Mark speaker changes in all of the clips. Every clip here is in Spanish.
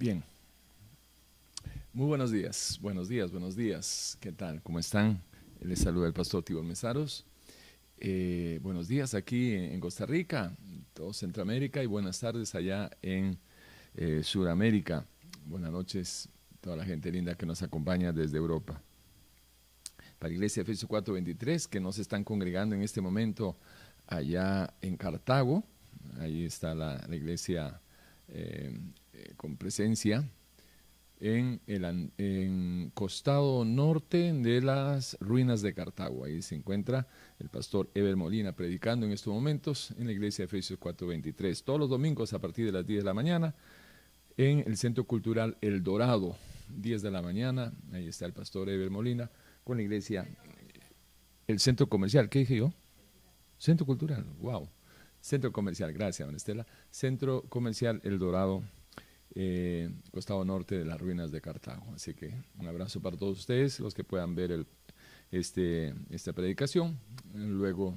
Speaker 1: Bien. Muy buenos días, buenos días, buenos días. ¿Qué tal? ¿Cómo están? Les saluda el pastor Tibor Mesaros. Eh, buenos días aquí en Costa Rica, todo Centroamérica y buenas tardes allá en eh, Sudamérica. Buenas noches, toda la gente linda que nos acompaña desde Europa. Para Iglesia Efesios 4:23, que nos están congregando en este momento allá en Cartago. Ahí está la, iglesia eh, eh, con presencia en el costado norte de las ruinas de Cartago. Ahí se encuentra el pastor Eber Molina predicando en estos momentos en la iglesia de Efesios 4:23. Todos los domingos a partir de las 10 de la mañana en el Centro Cultural El Dorado, 10 de la mañana. Ahí está el pastor Eber Molina con la iglesia. El centro comercial, ¿qué dije yo? Centro Cultural, wow. Centro Comercial, gracias, Ana Estela. Centro Comercial El Dorado, eh, costado norte de las ruinas de Cartago. Así que un abrazo para todos ustedes, los que puedan ver este, esta predicación. Luego,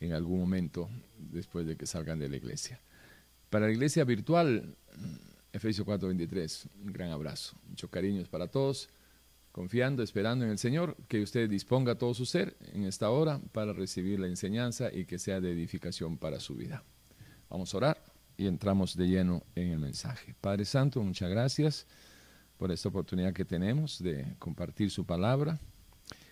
Speaker 1: en algún momento, después de que salgan de la iglesia. Para la iglesia virtual, Efesios 4:23, un gran abrazo. Muchos cariños para todos confiando, esperando en el Señor, que usted disponga todo su ser en esta hora para recibir la enseñanza y que sea de edificación para su vida. Vamos a orar y entramos de lleno en el mensaje. Padre Santo, muchas gracias por esta oportunidad que tenemos de compartir su palabra,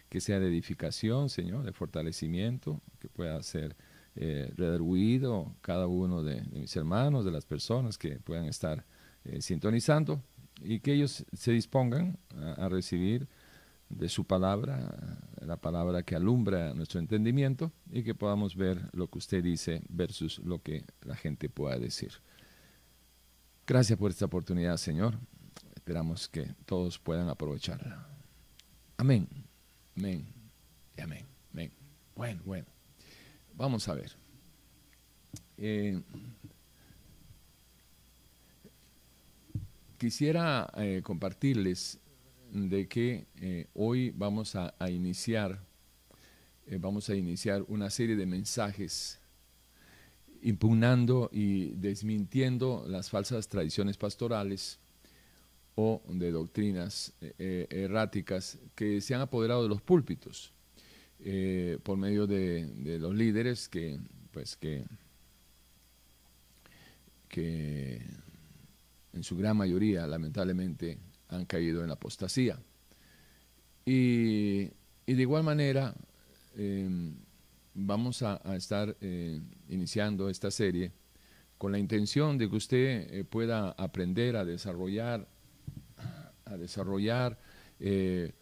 Speaker 1: que sea de edificación, Señor, de fortalecimiento, que pueda ser eh, cada uno de, mis hermanos, de las personas que puedan estar eh, sintonizando y que ellos se dispongan a, recibir de su palabra, la palabra que alumbra nuestro entendimiento y que podamos ver lo que usted dice versus lo que la gente pueda decir. Gracias por esta oportunidad, Señor. Esperamos que todos puedan aprovecharla. Amén, amén y amén. amén. Bueno, bueno. Vamos a ver. Eh, quisiera eh, compartirles de que eh, hoy vamos a, iniciar, eh, vamos a iniciar una serie de mensajes impugnando y desmintiendo las falsas tradiciones pastorales o de doctrinas erráticas que se han apoderado de los púlpitos por medio de, de, los líderes que, pues que, que en su gran mayoría, lamentablemente, han caído en la apostasía. Y, de igual manera, em, vamos a, estar eh, iniciando esta serie con la intención de que usted eh, pueda aprender a desarrollar, a desarrollar eh,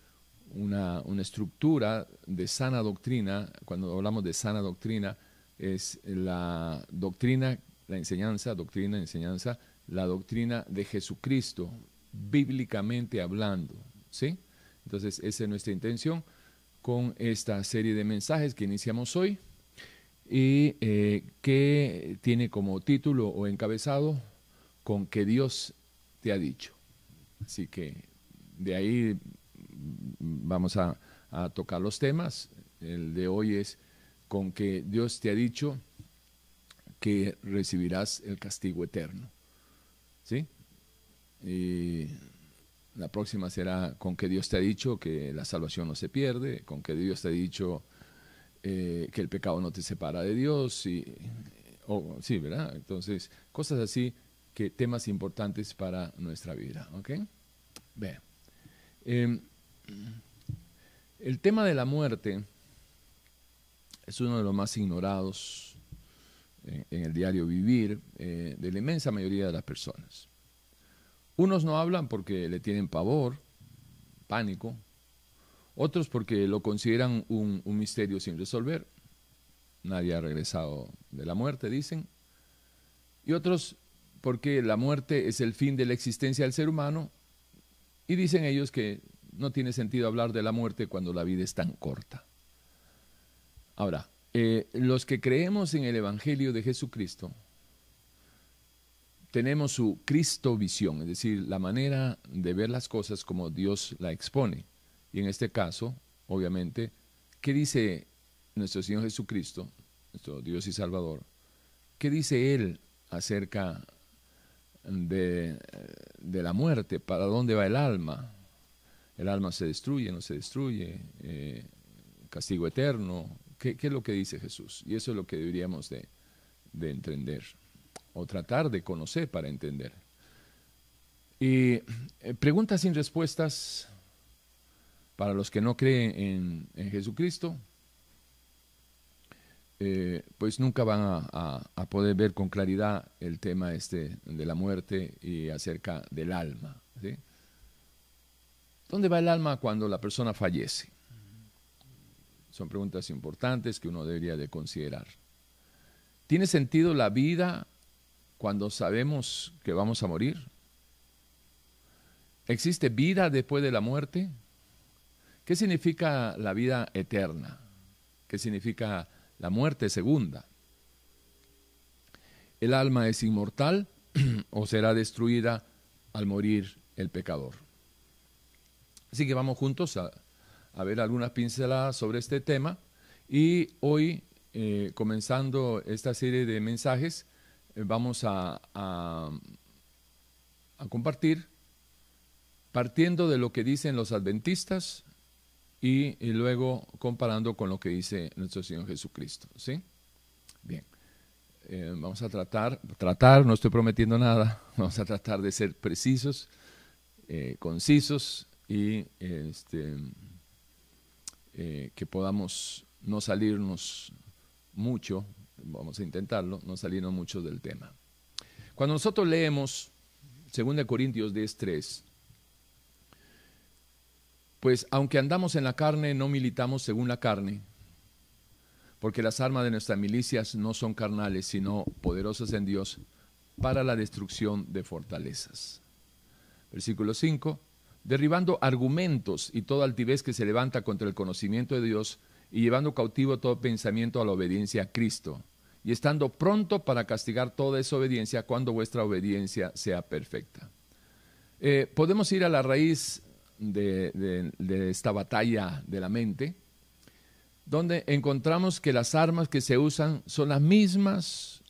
Speaker 1: una, una, estructura de sana doctrina. Cuando hablamos de sana doctrina, es la doctrina, la enseñanza, doctrina, enseñanza la doctrina de Jesucristo, bíblicamente hablando. ¿sí? Entonces, esa es nuestra intención con esta serie de mensajes que iniciamos hoy y eh, que tiene como título o encabezado con que Dios te ha dicho. Así que de ahí vamos a, a tocar los temas. El de hoy es con que Dios te ha dicho que recibirás el castigo eterno. ¿sí? Y la próxima será con que Dios te ha dicho que la salvación no se pierde, con que Dios te ha dicho eh, que el pecado no te separa de Dios, y, o, sí, ¿verdad? Entonces, cosas así que temas importantes para nuestra vida, ¿ok? Bien. Em, el tema de la muerte es uno de los más ignorados en, el diario vivir eh, de la inmensa mayoría de las personas. Unos no hablan porque le tienen pavor, pánico, otros porque lo consideran un, misterio sin resolver. Nadie ha regresado de la muerte, dicen. Y otros porque la muerte es el fin de la existencia del ser humano y dicen ellos que no tiene sentido hablar de la muerte cuando la vida es tan corta. Ahora, eh, los que creemos en el Evangelio de Jesucristo, tenemos su Cristo visión, es decir, la manera de ver las cosas como Dios la expone. Y en este caso, obviamente, ¿qué dice nuestro Señor Jesucristo, nuestro Dios y Salvador? ¿Qué dice Él acerca de, la muerte, para dónde va el alma. El alma se destruye, no se destruye, eh, castigo eterno. ¿Qué, es lo que dice Jesús? Y eso es lo que deberíamos de, entender, o tratar de conocer para entender. Y eh, preguntas sin respuestas para los que no creen en Jesucristo, eh, pues nunca van a, poder ver con claridad el tema este de la muerte y acerca del alma. ¿Dónde va el alma cuando la persona fallece? Son preguntas importantes que uno debería de considerar. ¿Tiene sentido la vida cuando sabemos que vamos a morir? ¿Existe vida después de la muerte? ¿Qué significa la vida eterna? ¿Qué significa la muerte segunda. ¿El alma es inmortal o será destruida al morir el pecador? Así que vamos juntos a, ver algunas pinceladas sobre este tema y hoy, eh, comenzando esta serie de mensajes, vamos a, a compartir partiendo de lo que dicen los adventistas y, luego comparando con lo que dice nuestro Señor Jesucristo. ¿sí? Bien, eh, vamos a tratar, tratar, no estoy prometiendo nada, vamos a tratar de ser precisos, eh, concisos y este, eh, que podamos no salirnos mucho, vamos a intentarlo, no salirnos mucho del tema. Cuando nosotros leemos 2 Corintios 10.3, pues aunque andamos en la carne, no militamos según la carne, porque las armas de nuestras milicias no son carnales, sino poderosas en Dios para la destrucción de fortalezas. Versículo 5. Derribando argumentos y toda altivez que se levanta contra el conocimiento de Dios y llevando cautivo todo pensamiento a la obediencia a Cristo, y estando pronto para castigar toda desobediencia cuando vuestra obediencia sea perfecta. Eh, podemos ir a la raíz de, esta batalla de la mente, donde encontramos que las armas que se usan son las mismas,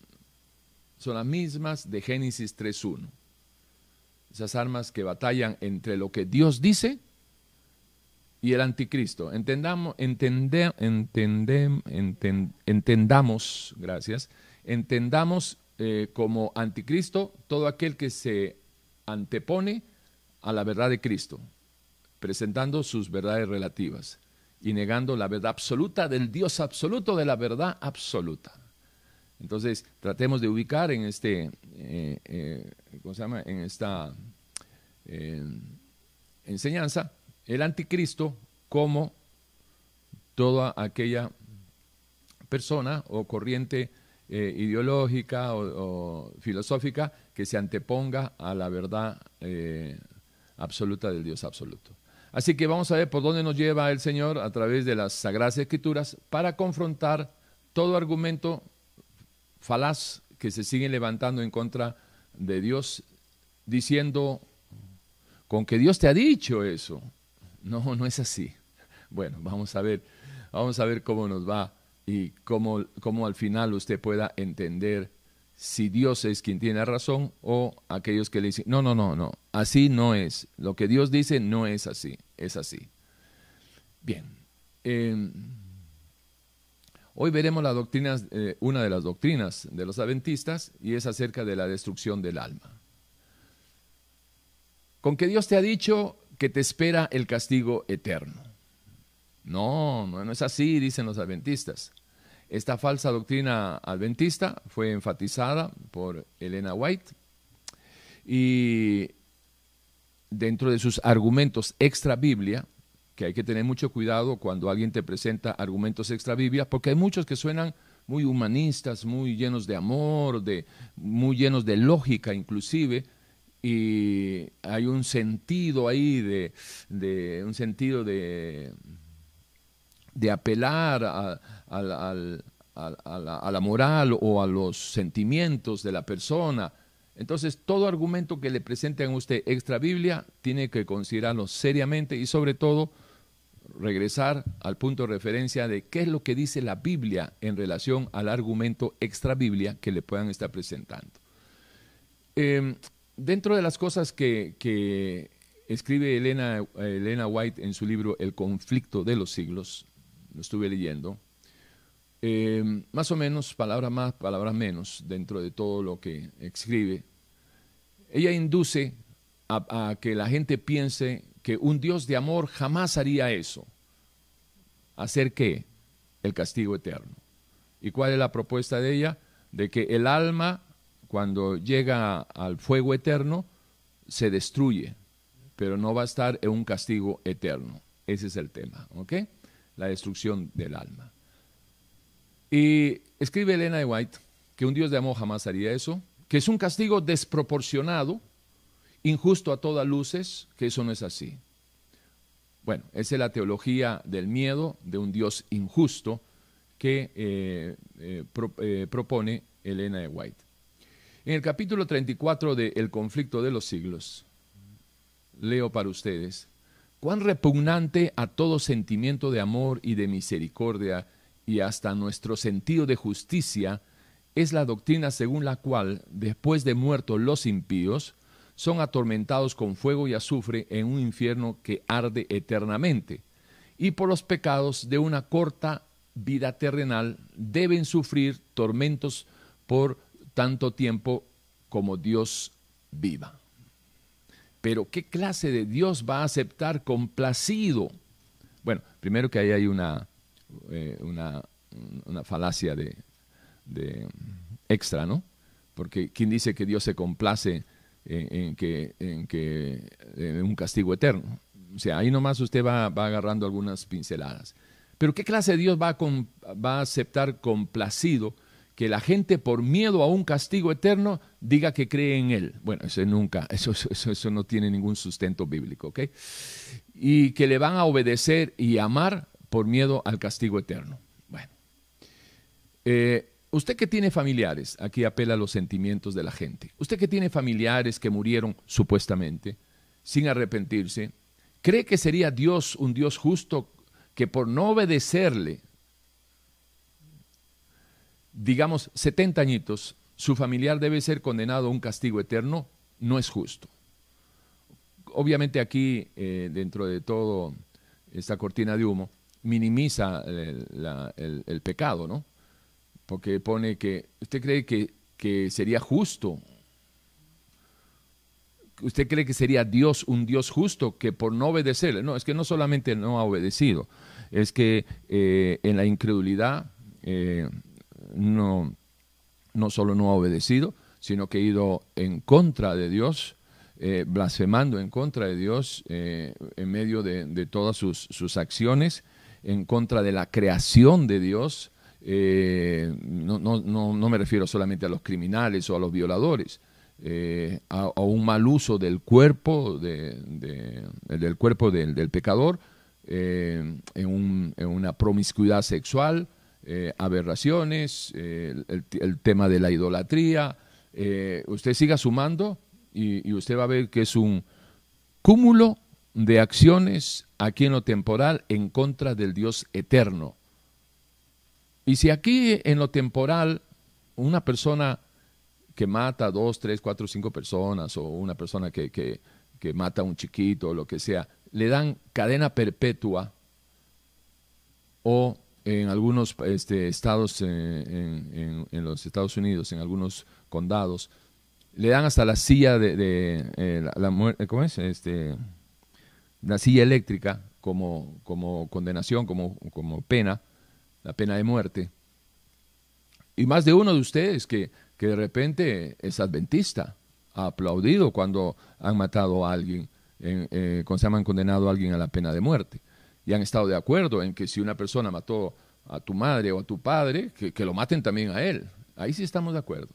Speaker 1: son las mismas de Génesis 3.1. Esas armas que batallan entre lo que Dios dice y el anticristo. Entendamos, entendamos, gracias, entendamos eh, como anticristo todo aquel que se antepone a la verdad de Cristo presentando sus verdades relativas y negando la verdad absoluta del Dios absoluto, de la verdad absoluta. Entonces, tratemos de ubicar en este, eh, eh, ¿cómo se llama? En esta enseñanza el anticristo como toda aquella persona o corriente ideológica o, filosófica que se anteponga a la verdad absoluta del Dios absoluto. Así que vamos a ver por dónde nos lleva el Señor a través de las Sagradas Escrituras para confrontar todo argumento falaz que se sigue levantando en contra de Dios, diciendo, con que Dios te ha dicho eso. No, no es así. Bueno, vamos a ver, vamos a ver cómo nos va y cómo, cómo al final usted pueda entender si Dios es quien tiene razón o aquellos que le dicen, no, no, no, no, así no es. Lo que Dios dice no es así, es así. Bien. Em, hoy veremos la doctrina, eh, una de las doctrinas de los adventistas y es acerca de la destrucción del alma. Con que Dios te ha dicho que te espera el castigo eterno. No, no, no es así, dicen los adventistas. Esta falsa doctrina adventista fue enfatizada por Elena White y dentro de sus argumentos extra Biblia, que hay que tener mucho cuidado cuando alguien te presenta argumentos extra Biblia, porque hay muchos que suenan muy humanistas, muy llenos de amor, de, muy llenos de lógica inclusive, y hay un sentido ahí de, de un sentido de de apelar a, la, moral o a los sentimientos de la persona. Entonces, todo argumento que le presenten a usted extra Biblia tiene que considerarlo seriamente y sobre todo regresar al punto de referencia de qué es lo que dice la Biblia en relación al argumento extra Biblia que le puedan estar presentando. Em, dentro de las cosas que, escribe Elena, Elena, White en su libro El conflicto de los siglos, lo estuve leyendo, eh, más o menos, palabra más, palabra menos, dentro de todo lo que escribe, ella induce a, que la gente piense que un Dios de amor jamás haría eso. ¿Hacer qué? El castigo eterno. ¿Y cuál es la propuesta de ella? De que el alma, cuando llega al fuego eterno, se destruye, pero no va a estar en un castigo eterno. Ese es el tema, ¿ok? La destrucción del alma. Y escribe Elena de White que un Dios de amor jamás haría eso, que es un castigo desproporcionado, injusto a todas luces, que eso no es así. Bueno, esa es la teología del miedo de un Dios injusto que eh, eh, eh, propone Elena de White. En el capítulo 34 de El conflicto de los siglos, leo para ustedes, cuán repugnante a todo sentimiento de amor y de misericordia y hasta nuestro sentido de justicia es la doctrina según la cual, después de muertos los impíos, son atormentados con fuego y azufre en un infierno que arde eternamente, y por los pecados de una corta vida terrenal deben sufrir tormentos por tanto tiempo como Dios viva. Pero ¿qué clase de Dios va a aceptar complacido? Bueno, primero que ahí hay una, eh, una, falacia de, extra, ¿no? Porque ¿quién dice que Dios se complace en, que, en que un castigo eterno? O sea, ahí nomás usted va, agarrando algunas pinceladas. Pero ¿qué clase de Dios va a, va a aceptar complacido que la gente por miedo a un castigo eterno diga que cree en Él. Bueno, eso nunca, eso, eso, eso, no tiene ningún sustento bíblico, ¿ok? Y que le van a obedecer y amar por miedo al castigo eterno. Bueno, eh, usted que tiene familiares, aquí apela a los sentimientos de la gente, usted que tiene familiares que murieron supuestamente sin arrepentirse, ¿cree que sería Dios un Dios justo que por no obedecerle, digamos, 70 añitos, su familiar debe ser condenado a un castigo eterno? No es justo. Obviamente aquí, eh, dentro de todo esta cortina de humo, minimiza el, pecado, ¿no? Porque pone que, ¿usted cree que, que sería justo? ¿Usted cree que sería Dios un Dios justo que por no obedecerle? No, es que no solamente no ha obedecido, es que eh, en la incredulidad eh, no, no solo no ha obedecido, sino que ha ido en contra de Dios, eh, blasfemando en contra de Dios en medio de, de todas sus, sus, acciones en contra de la creación de Dios, eh, no, no, no, me refiero solamente a los criminales o a los violadores, eh, a, un mal uso del cuerpo, de, del cuerpo del, pecador, eh, en, una promiscuidad sexual, aberraciones, el, tema de la idolatría. usted siga sumando y, usted va a ver que es un cúmulo de acciones aquí en lo temporal en contra del Dios eterno. Y si aquí en lo temporal una persona que mata a dos, tres, cuatro, cinco personas o una persona que, que, mata a un chiquito o lo que sea, le dan cadena perpetua o en algunos este, estados, en, los Estados Unidos, en algunos condados, le dan hasta la silla de, eh, la, muerte, ¿cómo es? Este, la silla eléctrica como, como condenación, como, como pena, la pena de muerte. Y más de uno de ustedes que, que de repente es adventista, ha aplaudido cuando han matado a alguien, eh, cuando se han condenado a alguien a la pena de muerte. Y han estado de acuerdo en que si una persona mató a tu madre o a tu padre, que, lo maten también a él. Ahí sí estamos de acuerdo.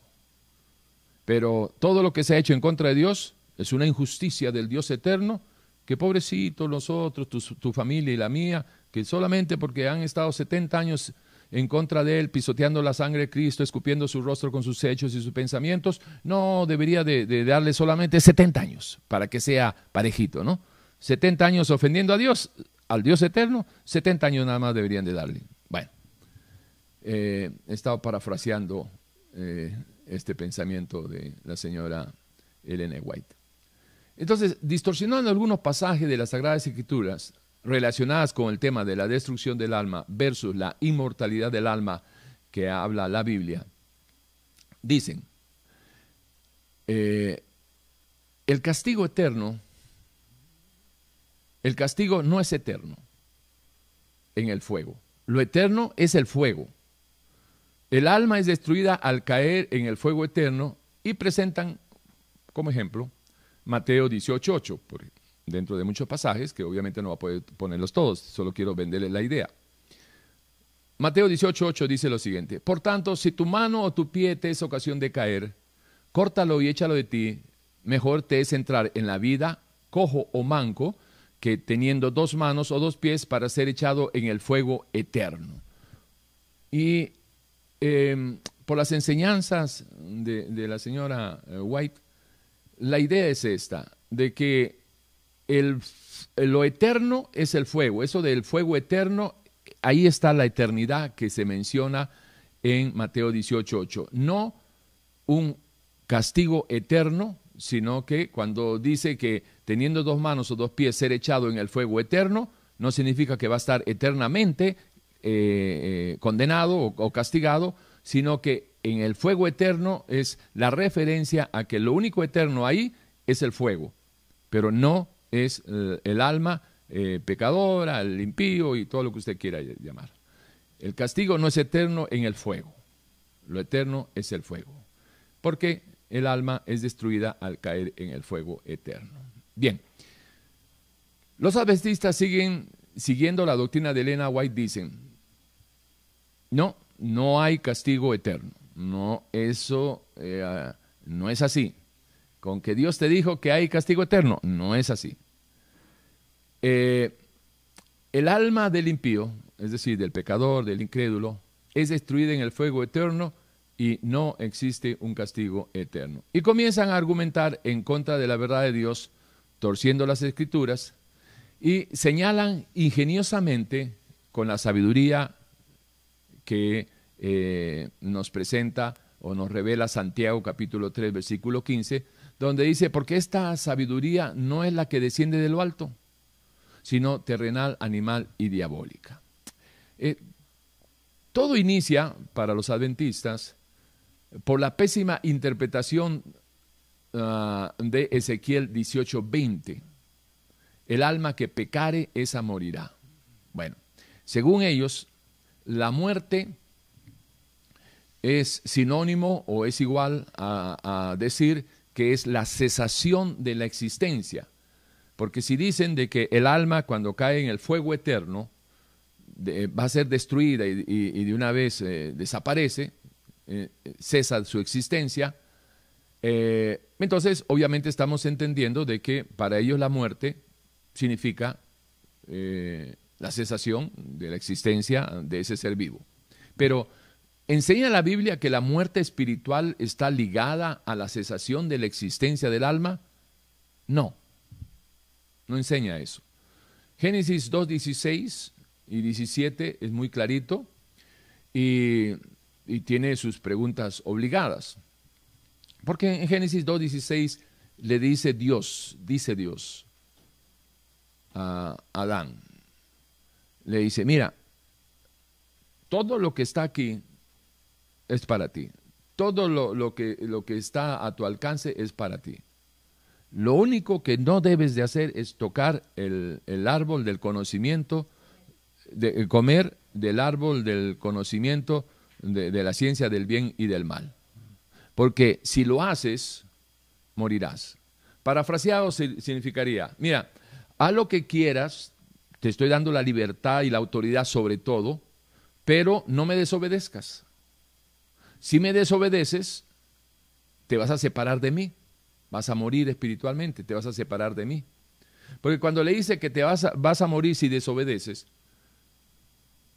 Speaker 1: Pero todo lo que se ha hecho en contra de Dios es una injusticia del Dios eterno que pobrecitos nosotros, tu, tu, familia y la mía, que solamente porque han estado 70 años en contra de él, pisoteando la sangre de Cristo, escupiendo su rostro con sus hechos y sus pensamientos, no debería de, darle solamente 70 años para que sea parejito, ¿no? 70 años ofendiendo a Dios, al Dios eterno, 70 años nada más deberían de darle. Bueno, eh, he estado parafraseando eh, este pensamiento de la señora Elena White. Entonces, distorsionando algunos pasajes de las Sagradas Escrituras relacionadas con el tema de la destrucción del alma versus la inmortalidad del alma que habla la Biblia, dicen, eh, el castigo eterno, el castigo no es eterno en el fuego. Lo eterno es el fuego. El alma es destruida al caer en el fuego eterno y presentan como ejemplo Mateo 18.8, dentro de muchos pasajes, que obviamente no va a poder ponerlos todos, solo quiero venderles la idea. Mateo 18.8 dice lo siguiente, por tanto, si tu mano o tu pie te es ocasión de caer, córtalo y échalo de ti, mejor te es entrar en la vida, cojo o manco, que teniendo dos manos o dos pies para ser echado en el fuego eterno. Y em, por las enseñanzas de, la señora eh, White, la idea es esta, de que el, lo eterno es el fuego, eso del fuego eterno, ahí está la eternidad que se menciona en Mateo 18.8, no un castigo eterno, sino que cuando dice que teniendo dos manos o dos pies ser echado en el fuego eterno, no significa que va a estar eternamente eh, eh, condenado o castigado, sino que en el fuego eterno es la referencia a que lo único eterno ahí es el fuego, pero no es eh, el, alma pecadora, el impío y todo lo que usted quiera llamar. El castigo no es eterno en el fuego, lo eterno es el fuego, porque el alma es destruida al caer en el fuego eterno. Bien, los adventistas siguen siguiendo la doctrina de Elena White, dicen, no, no hay castigo eterno. No, eso eh, no es así. Con que Dios te dijo que hay castigo eterno, no es así. Eh, el alma del impío, es decir, del pecador, del incrédulo, es destruida en el fuego eterno y no existe un castigo eterno. Y comienzan a argumentar en contra de la verdad de Dios, torciendo las escrituras, y señalan ingeniosamente con la sabiduría que eh, nos presenta o nos revela Santiago capítulo 3 versículo 15, donde dice, porque esta sabiduría no es la que desciende de lo alto, sino terrenal, animal y diabólica. Eh, todo inicia para los adventistas por la pésima interpretación ah, de Ezequiel 18:20. El alma que pecare, esa morirá. Bueno, según ellos, la muerte es sinónimo o es igual a, decir que es la cesación de la existencia. Porque si dicen de que el alma cuando cae en el fuego eterno va a ser destruida y, de una vez eh, desaparece, eh, cesa su existencia, eh, entonces obviamente estamos entendiendo de que para ellos la muerte significa la cesación de la existencia de ese ser vivo. Pero ¿enseña la Biblia que la muerte espiritual está ligada a la cesación de la existencia del alma? No, no enseña eso. Génesis 2, 16 y 17 es muy clarito y tiene sus preguntas obligadas. Porque en Génesis 2, 16 le dice Dios, dice Dios a Adán, le dice, mira, todo lo que está aquí es para ti. Todo lo, que, lo que está a tu alcance es para ti. Lo único que no debes de hacer es tocar el, árbol del conocimiento, de, comer del árbol del conocimiento de, de la ciencia del bien y del mal. Porque si lo haces, morirás. Parafraseado significaría, mira, haz lo que quieras, te estoy dando la libertad y la autoridad sobre todo, pero no me desobedezcas. Si me desobedeces, te vas a separar de mí, vas a morir espiritualmente, te vas a separar de mí. Porque cuando le dice que te vas a, vas a morir si desobedeces,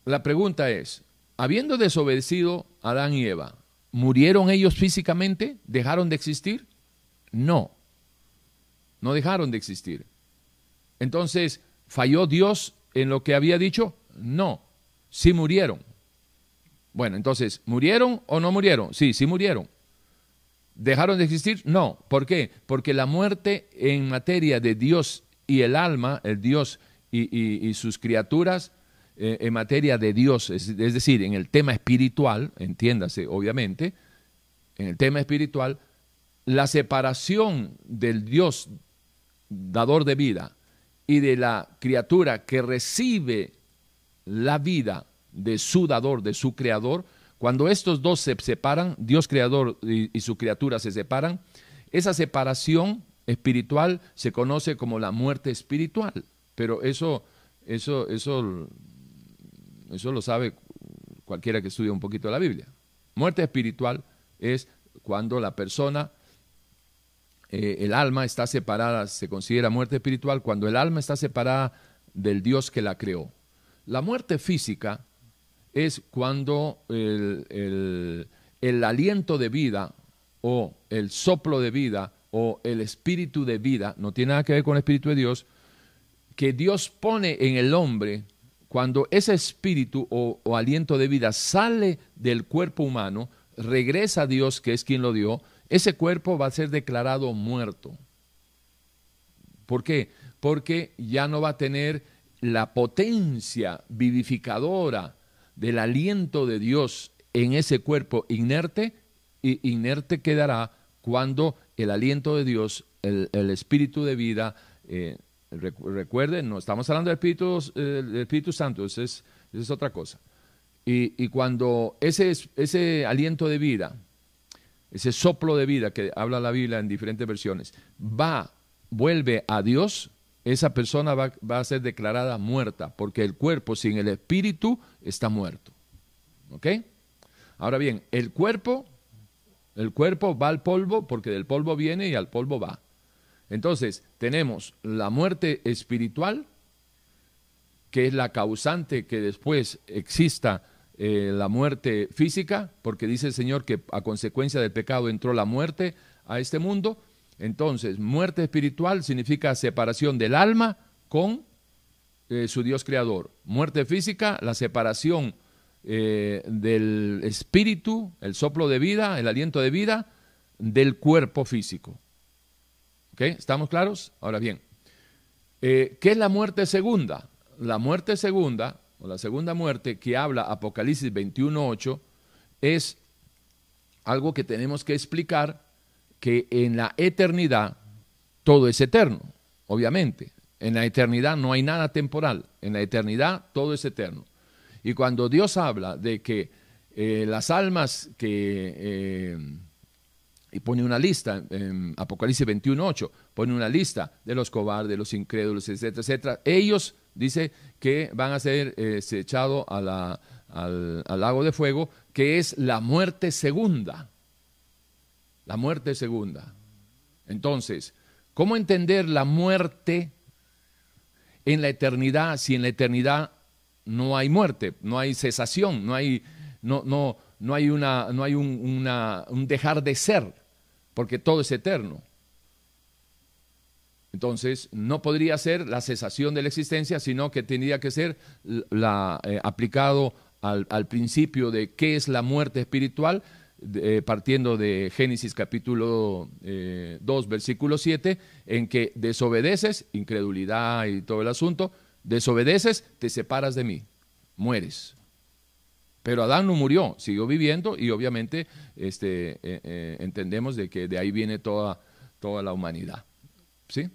Speaker 1: la pregunta es, habiendo desobedecido Adán y Eva, ¿murieron ellos físicamente? ¿Dejaron de existir? No, no dejaron de existir. Entonces, ¿Falló Dios en lo que había dicho? No, sí murieron. Bueno, entonces, ¿murieron o no murieron? Sí, sí murieron. ¿Dejaron de existir? No. ¿Por qué? Porque la muerte en materia de Dios y el alma, el Dios y, sus criaturas, eh, en materia de Dios, es, decir, en el tema espiritual, entiéndase, obviamente, en el tema espiritual, la separación del Dios dador de vida y de la criatura que recibe la vida de su dador, de su creador, cuando estos dos se separan, Dios creador y, su criatura se separan, esa separación espiritual se conoce como la muerte espiritual. Pero eso, eso, eso, eso lo sabe cualquiera que estudie un poquito la Biblia. Muerte espiritual es cuando la persona, eh, el alma está separada, se considera muerte espiritual, cuando el alma está separada del Dios que la creó. La muerte física es cuando el, aliento de vida o el soplo de vida o el espíritu de vida, no tiene nada que ver con el espíritu de Dios, que Dios pone en el hombre, cuando ese espíritu o, aliento de vida sale del cuerpo humano, regresa a Dios, que es quien lo dio, ese cuerpo va a ser declarado muerto. ¿Por qué? Porque ya no va a tener la potencia vivificadora del aliento de Dios en ese cuerpo inerte, y inerte quedará cuando el aliento de Dios, el, espíritu de vida, eh, recuerden, no estamos hablando del Espíritu, eh, Espíritu Santo, eso es, otra cosa. Y, cuando ese, ese aliento de vida, ese soplo de vida que habla la Biblia en diferentes versiones, va, vuelve a Dios, esa persona va, a ser declarada muerta, porque el cuerpo sin el espíritu está muerto. ¿Ok? Ahora bien, el cuerpo, el cuerpo va al polvo porque del polvo viene y al polvo va. Entonces, tenemos la muerte espiritual, que es la causante que después exista eh, la muerte física, porque dice el Señor que a consecuencia del pecado entró la muerte a este mundo, entonces, muerte espiritual significa separación del alma con eh, su Dios creador. Muerte física, la separación eh, del espíritu, el soplo de vida, el aliento de vida, del cuerpo físico. ¿Estamos claros? Ahora bien, eh, ¿qué es la muerte segunda? La muerte segunda, o la segunda muerte que habla Apocalipsis 21.8, es algo que tenemos que explicar que en la eternidad todo es eterno, obviamente. En la eternidad no hay nada temporal, en la eternidad todo es eterno. Y cuando Dios habla de que eh, las almas que... Eh, y pone una lista, en Apocalipsis 21.8, pone una lista de los cobardes, los incrédulos, etcétera, etcétera. Ellos, dice, que van a ser eh, echados al, al lago de fuego, que es la muerte segunda la muerte segunda. Entonces, ¿cómo entender la muerte en la eternidad si en la eternidad no hay muerte, no hay cesación, no hay, no, no, no hay, una, no hay un, un dejar de ser, porque todo es eterno? Entonces, no podría ser la cesación de la existencia, sino que tendría que ser eh, aplicado al, principio de qué es la muerte espiritual, eh, partiendo de Génesis capítulo 2, eh, versículo 7, en que desobedeces, incredulidad y todo el asunto, desobedeces, te separas de mí, mueres. Pero Adán no murió, siguió viviendo y obviamente este, eh, entendemos de que de ahí viene toda, toda la humanidad. ¿Sí?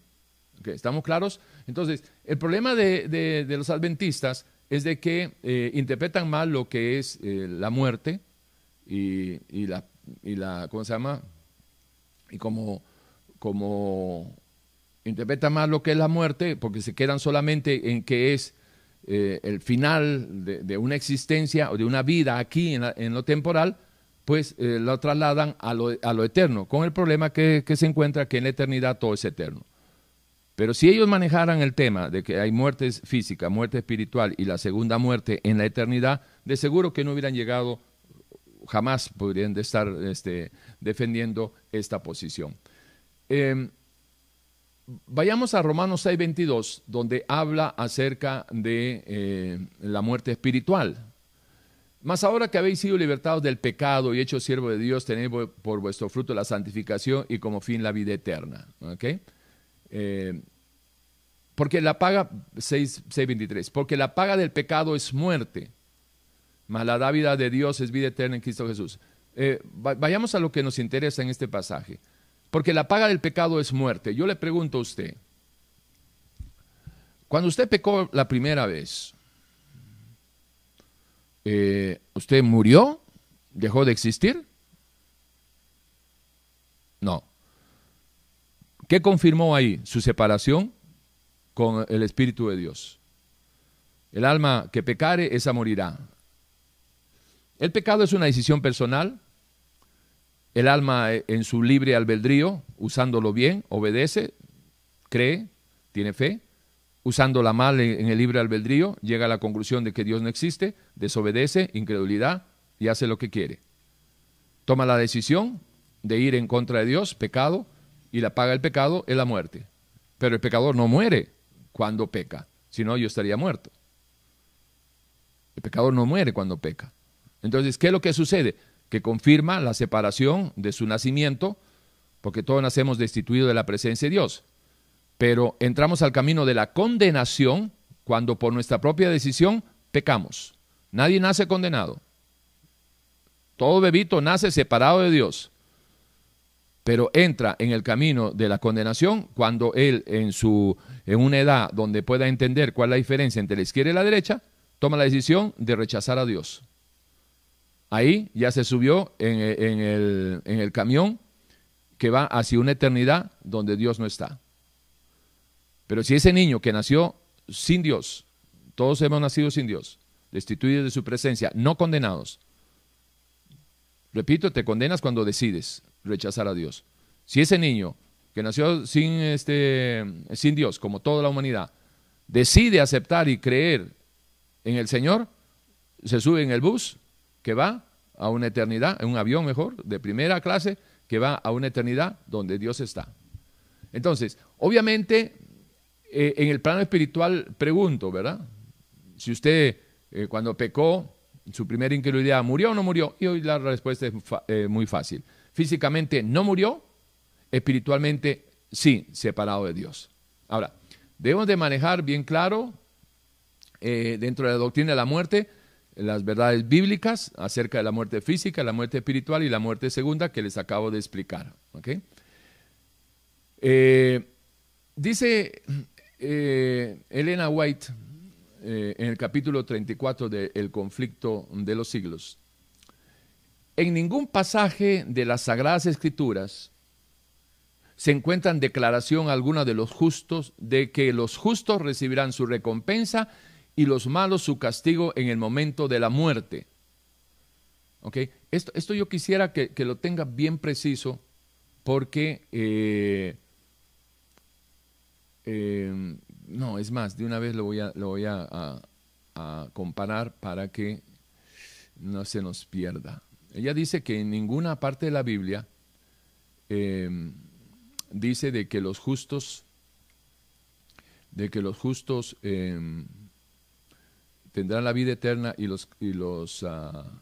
Speaker 1: ¿Estamos claros? Entonces, el problema de, los adventistas es de que interpretan mal lo que es la muerte, y, la, ¿cómo se llama? Y como, como interpreta más lo que es la muerte, porque se quedan solamente en que es eh, el final de, una existencia o de una vida aquí en, lo temporal, pues eh, lo trasladan a lo, a lo, eterno, con el problema que, que, se encuentra que en la eternidad todo es eterno. Pero si ellos manejaran el tema de que hay muerte física, muerte espiritual y la segunda muerte en la eternidad, de seguro que no hubieran llegado jamás podrían estar este, defendiendo esta posición. Em, vayamos a Romanos 6:22, donde habla acerca de eh, la muerte espiritual. Mas ahora que habéis sido libertados del pecado y hechos siervo de Dios, tenéis por vuestro fruto la santificación y como fin la vida eterna. Eh, porque la paga, 6.23, porque la paga del pecado es muerte, mas la dávida de Dios es vida eterna en Cristo Jesús. Eh, vayamos a lo que nos interesa en este pasaje. Porque la paga del pecado es muerte. Yo le pregunto a usted, cuando usted pecó la primera vez, eh, ¿usted murió? ¿Dejó de existir? No. ¿Qué confirmó ahí? Su separación con el Espíritu de Dios. El alma que pecare, esa morirá. El pecado es una decisión personal. El alma eh, en su libre albedrío, usándolo bien, obedece, cree, tiene fe usándola mal en el libre albedrío, llega a la conclusión de que Dios no existe, desobedece, incredulidad y hace lo que quiere. Toma la decisión de ir en contra de Dios, pecado, y la paga el pecado es la muerte. Pero el pecador no muere cuando peca, si no yo estaría muerto. El pecador no muere cuando peca. Entonces, ¿qué es lo que sucede? Que confirma la separación de su nacimiento, porque todos nacemos destituidos de la presencia de Dios pero entramos al camino de la condenación cuando por nuestra propia decisión pecamos. Nadie nace condenado. Todo bebito nace separado de Dios, pero entra en el camino de la condenación cuando él en su en una edad donde pueda entender cuál es la diferencia entre la izquierda y la derecha, toma la decisión de rechazar a Dios. Ahí ya se subió en, el, en el camión que va hacia una eternidad donde Dios no está. Pero si ese niño que nació sin Dios, todos hemos nacido sin Dios, destituidos de su presencia, no condenados. Repito, te condenas cuando decides rechazar a Dios. Si ese niño que nació sin, este, sin Dios, como toda la humanidad, decide aceptar y creer en el Señor, se sube en el bus que va a una eternidad, en un avión mejor, de primera clase, que va a una eternidad donde Dios está. Entonces, obviamente eh, en el plano espiritual pregunto, ¿verdad? Si usted eh, cuando pecó, su primera incredulidad, ¿murió o no murió? Y hoy la respuesta es eh, muy fácil. Físicamente no murió, espiritualmente sí, separado de Dios. Ahora, debemos de manejar bien claro dentro de la doctrina de la muerte las verdades bíblicas acerca de la muerte física, la muerte espiritual y la muerte segunda que les acabo de explicar. dice eh, Elena White, eh, en el capítulo 34 de El conflicto de los siglos, en ningún pasaje de las Sagradas Escrituras se encuentra en declaración alguna de los justos de que los justos recibirán su recompensa y los malos su castigo en el momento de la muerte. Esto, esto yo quisiera que, lo tenga bien preciso porque eh, eh, no, es más, de una vez lo voy, a, lo voy a, comparar para que no se nos pierda. Ella dice que en ninguna parte de la Biblia eh, dice de que los justos, de que los justos tendrán la vida eterna y los, y los, ah,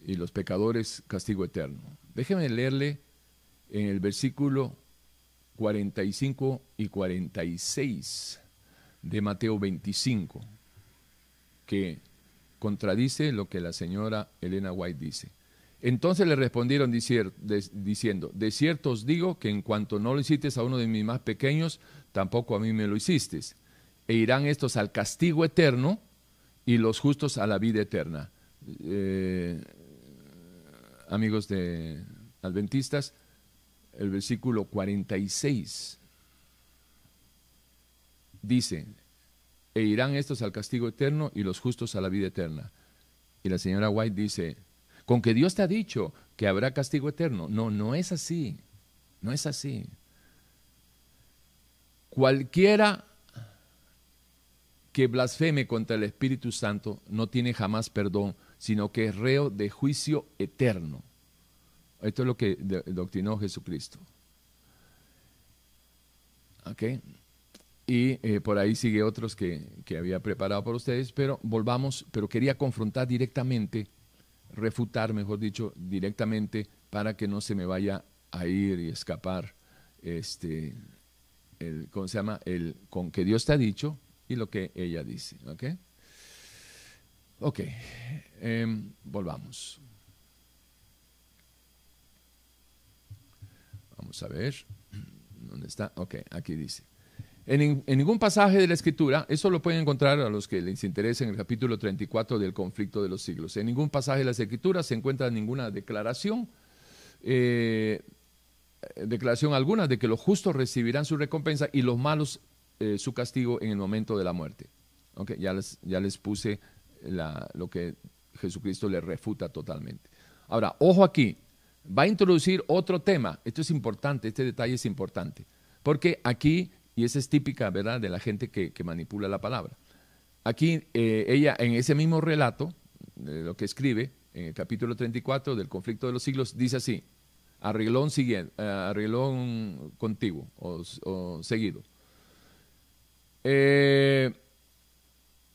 Speaker 1: y los pecadores castigo eterno. Déjeme leerle en el versículo 45 y 46 de Mateo 25, que contradice lo que la señora Elena White dice. Entonces le respondieron diciendo, de cierto os digo que en cuanto no lo hiciste a uno de mis más pequeños, tampoco a mí me lo hiciste. E irán estos al castigo eterno y los justos a la vida eterna. Eh, amigos de adventistas, el versículo 46. Dice, e irán estos al castigo eterno y los justos a la vida eterna. Y la señora White dice, con que Dios te ha dicho que habrá castigo eterno. No, no es así. No es así. Cualquiera que blasfeme contra el Espíritu Santo no tiene jamás perdón, sino que es reo de juicio eterno. Esto es lo que doctrinó Jesucristo. ¿Ok? y eh, por ahí sigue otros que, que había preparado para ustedes, pero volvamos, pero quería confrontar directamente, refutar, mejor dicho, directamente para que no se me vaya a ir y escapar este, ¿cómo se llama? El con que Dios te ha dicho y lo que ella dice. ¿Ok? Ok, em, volvamos. Vamos a ver. ¿Dónde está? Ok, aquí dice. En, ningún pasaje de la Escritura, eso lo pueden encontrar a los que les interese en el capítulo 34 del conflicto de los siglos. En ningún pasaje de las Escrituras se encuentra ninguna declaración eh, declaración alguna de que los justos recibirán su recompensa y los malos eh, su castigo en el momento de la muerte. Okay, ya, les, ya les puse lo que Jesucristo le refuta totalmente. Ahora, ojo aquí, va a introducir otro tema. Esto es importante, este detalle es importante. Porque aquí, y esa es típica, ¿verdad?, de la gente que, manipula la palabra. Aquí, eh, ella, en ese mismo relato, lo que escribe, en el capítulo 34 del conflicto de los siglos, dice así, arreglón siguiente, eh, arreglón contiguo o, seguido. Eh,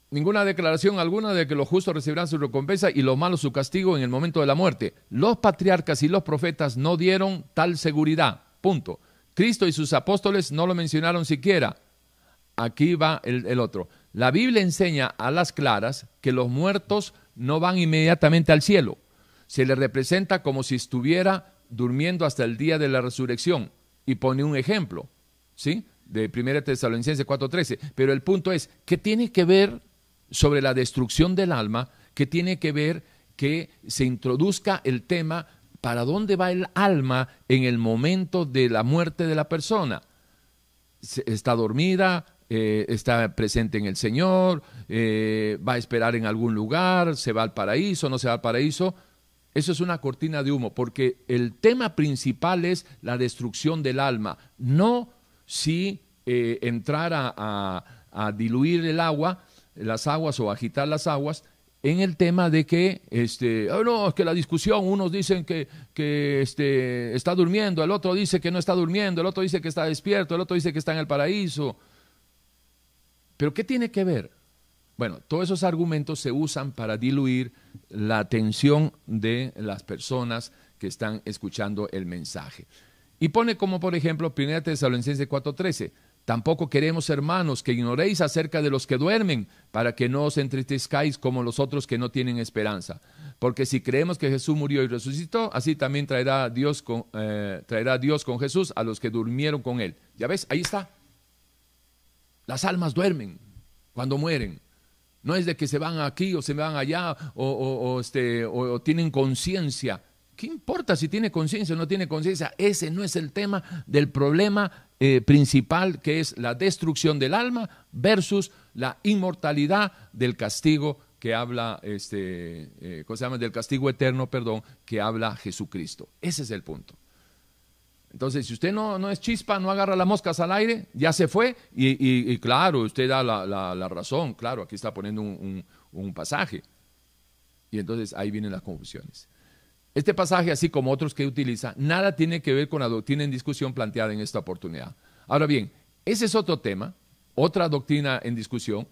Speaker 1: ninguna declaración alguna de que los justos recibirán su recompensa y los malos su castigo en el momento de la muerte. Los patriarcas y los profetas no dieron tal seguridad. Punto. Cristo y sus apóstoles no lo mencionaron siquiera. Aquí va el, el otro. La Biblia enseña a las claras que los muertos no van inmediatamente al cielo. Se les representa como si estuviera durmiendo hasta el día de la resurrección. Y pone un ejemplo, ¿sí? De 1 Tesalonicenses 4:13. Pero el punto es, ¿qué tiene que ver sobre la destrucción del alma? ¿Qué tiene que ver que se introduzca el tema para dónde va el alma en el momento de la muerte de la persona? ¿Está dormida? Eh, está presente en el Señor, eh, va a esperar en algún lugar, se va al paraíso, no se va al paraíso. Eso es una cortina de humo, porque el tema principal es la destrucción del alma, no si eh, entrar a, diluir el agua, las aguas o agitar las aguas, en el tema de que, este, oh, no, es que la discusión, unos dicen que, que este, está durmiendo, el otro dice que no está durmiendo, el otro dice que está despierto, el otro dice que está en el paraíso. Pero ¿qué tiene que ver? Bueno, todos esos argumentos se usan para diluir la atención de las personas que están escuchando el mensaje. Y pone como por ejemplo 1 Tesalonicenses 4:13, tampoco queremos hermanos que ignoréis acerca de los que duermen, para que no os entristezcáis como los otros que no tienen esperanza. Porque si creemos que Jesús murió y resucitó, así también traerá Dios con, eh, traerá Dios con Jesús a los que durmieron con él. Ya ves, ahí está. Las almas duermen cuando mueren. No es de que se van aquí o se van allá o, este, o tienen conciencia. ¿Qué importa si tiene conciencia o no tiene conciencia? Ese no es el tema del problema eh, principal que es la destrucción del alma versus la inmortalidad del castigo que habla, este, eh, ¿cómo se llama? Del castigo eterno, perdón, que habla Jesucristo. Ese es el punto. Entonces, si usted no, no es chispa, no agarra las moscas al aire, ya se fue. Y, claro, usted da la, razón, claro, aquí está poniendo un, pasaje. Y entonces ahí vienen las confusiones. Este pasaje, así como otros que utiliza, nada tiene que ver con la doctrina en discusión planteada en esta oportunidad. Ahora bien, ese es otro tema, otra doctrina en discusión,